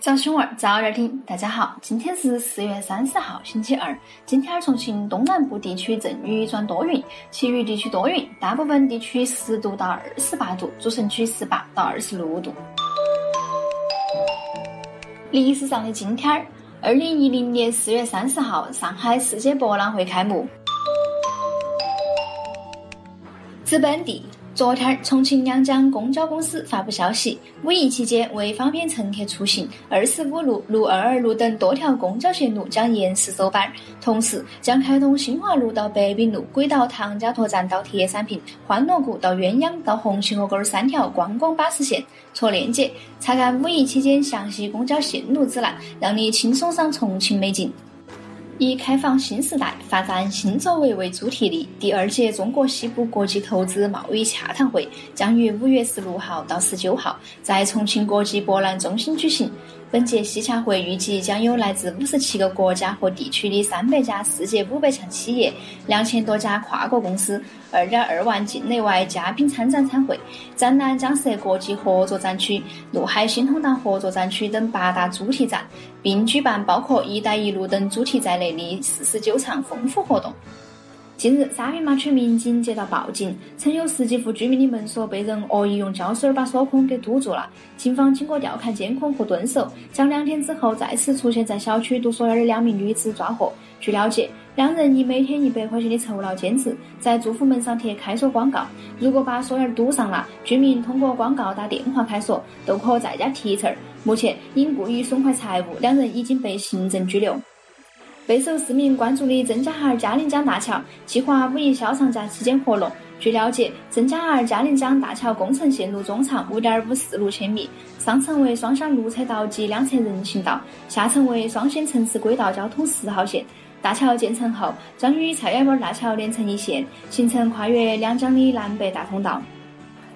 早新闻早点听，大家好，今天是四月三十号，星期二。今天重庆东南部地区阵雨转多云，其余地区多云，大部分地区十度到二十八度，主城区十八到二十六度。历史上的今天，二零一零年四月三十号，上海世界博览会开幕。资本地。昨天，重庆两江公交公司发布消息，五一期间为方便乘客出行，二十五路、路二二路等多条公交线路将延时收班，同时将开通新华路到北滨路、轨道唐家沱站到铁山坪、欢乐谷到鸳鸯到红旗河沟三条观光巴士线。戳链接，查看五一期间详细公交线路指南，让你轻松上重庆美景。以开放新时代、发展新作为为主题的第二届中国西部国际投资贸易洽谈会将于五月十六号到十九号在重庆国际博览中心举行。本届西洽会预计将有来自五十七个国家和地区的三百家世界五百强企业、两千多家跨国公司、二点二万境内外嘉宾参展参会。展览将设国际合作展区、陆海新通道合作展区等八大主题展，并举办包括“一带一路”等主题在内的四十九场丰富活动。近日，沙坪坝区民警接到报警，称有十几户居民的门锁被人恶意用胶水把锁孔给堵住了。警方经过调看监控和蹲守，将两天之后再次出现在小区堵锁眼的两名女子抓获。据了解，两人以每天一百块钱的酬劳兼职，在住户门上贴开锁广告。如果把锁眼堵上了，居民通过广告打电话开锁，都可再加提成。目前因故意损坏财物，两人已经被行政拘留。备受市民关注的曾家巷嘉陵江大桥计划五一小长假期间活络。据了解，曾家巷嘉陵江大桥工程线路中长五点五四六千米，上层为双向路车道及两侧人行道，下层为双线城市轨道交通十号线。大桥建成后，将与菜园湾大桥连成一线，形成跨越两江的南北大通道。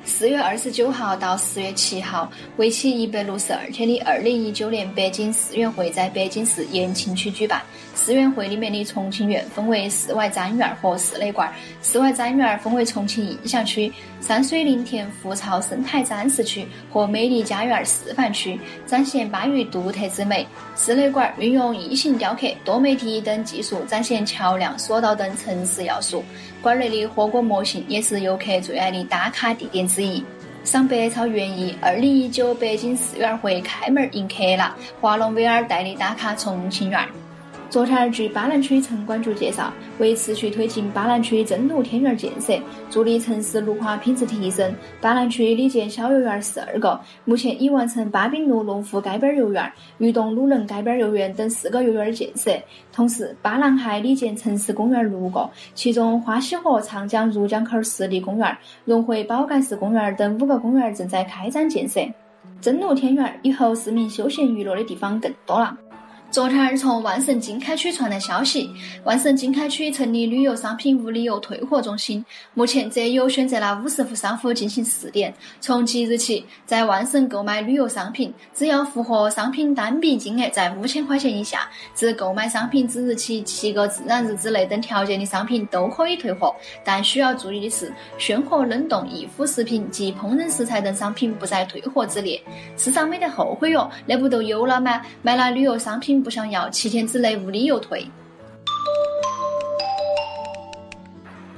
四月二十九号到四月七号，为期一百六十二天的二零一九年北京世园会在北京市延庆区举办。世园会里面的重庆园分为室外展园和室内馆。室外展园分为重庆印象区、山水林田湖草生态展示区和美丽家园示范区，展现巴渝独特之美。室内馆运用异形雕刻、多媒体等技术，展现桥梁、索道等城市要素。馆内的火锅模型也是游客最爱的打卡地点之一。赏百草园艺，二零一九北京世园会开门迎客了！华龙威尔带你打卡重庆园。昨天，据巴兰区城管局介绍，为持续推进巴兰区真露天园建设，助力城市绿化品质提升，巴兰区拟建小游园十二个，目前已完成巴滨路农福街边游园、渝东鲁能街边游园等四个游园建设。同时，巴兰还拟建城市公园六个，其中花溪河长江入江口湿地公园、融汇宝盖市公园等五个公园正在开展建设。真露天园以后，市民休闲娱乐的地方更多了。昨天从万盛经开区传来消息，万盛经开区成立旅游商品无理由退货中心。目前则有选择了五十户商户进行试点。从即日起，在万盛购买旅游商品，只要符合商品单笔金额在五千块钱以下，自购买商品之日起七个自然日之内等条件的商品都可以退货。但需要注意的是，鲜活冷冻易腐食品及烹饪食材等商品不在退货之列。世上没得后悔哟，那不都有了吗？买了旅游商品。不想要，七天之内无理由退。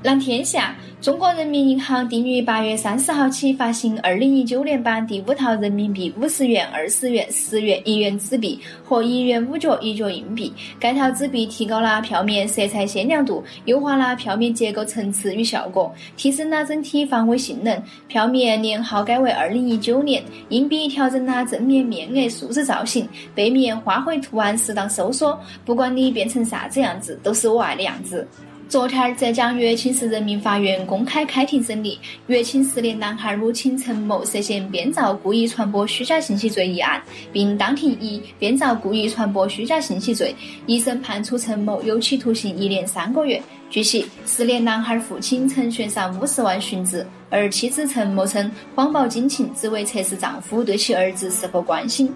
蓝天下。中国人民银行定于八月三十号起发行二零一九年版第五套人民币五十元、二十元、十元、一元纸币和一元五角、一角硬币。该套纸币提高了票面色彩鲜亮度，优化了票面结构层次与效果，提升了整体防伪性能。票面年号改为二零一九年，硬币调整了正面面额数字造型，背面花卉图案适当收缩。不管你变成啥子样子，都是我爱的样子。昨天，浙江乐清市人民法院公开开庭审理乐清市的男孩母亲陈某涉嫌编造故意传播虚假信息罪一案，并当庭以编造故意传播虚假信息罪，一审判处陈某有期徒刑一年三个月。据悉，失联男孩父亲曾悬赏五十万寻子，而妻子陈某称谎报警情只为测试丈夫对其儿子是否关心。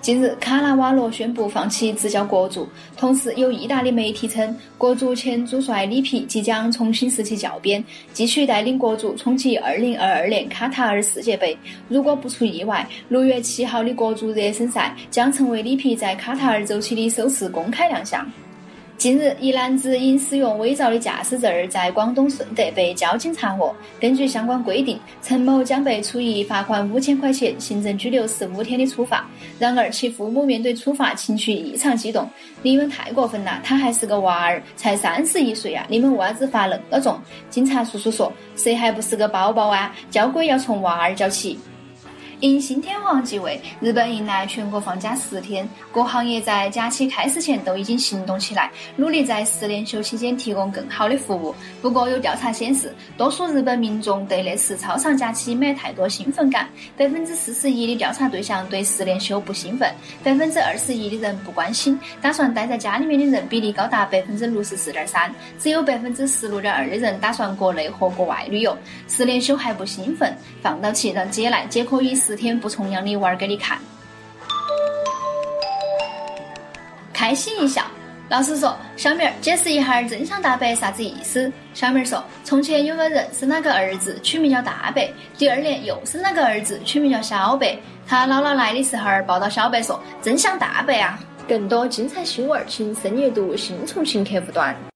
近日，卡纳瓦罗宣布放弃执教国足，同时有意大利媒体称，国足前主帅里皮即将重新拾起教鞭，继续带领国足冲击2022年卡塔尔世界杯。如果不出意外，，6月7号的国足热身赛将成为里皮在卡塔尔周期的首次公开亮相。近日，一男子因使用伪造的驾驶证在广东顺德被交警查获。根据相关规定，陈某将被处以罚款五千块钱、行政拘留十五天的处罚。然而，其父母面对处罚情绪异常激动：“你们太过分了，他还是个娃儿，才三十一岁啊！你们为啥子罚那么重？”警察叔叔说：“谁还不是个宝宝啊？交规要从娃儿教起。”因新天皇继位，日本迎来全国放假十天，各行业在假期开始前都已经行动起来，努力在十连休期间提供更好的服务。不过，有调查显示，多数日本民众对那次超长假期没太多兴奋感。百分之四十一的调查对象对十连休不兴奋，百分之二十一的人不关心，打算待在家里面的人比例高达百分之六十四点三，只有百分之十六点二的人打算国内或国外旅游。十连休还不兴奋，放到起让姐来，姐可以。十天不重样的玩给你看，开心一笑。老师说：“小明儿，解释一下真相大白啥子意思？”小明儿说：“从前有个人生了个儿子，取名叫大白。第二年又生了个儿子，取名叫小白。他姥姥来的时候，抱到小白说：‘真相大白啊！’更多精彩新闻，请深夜读新重庆客户端。”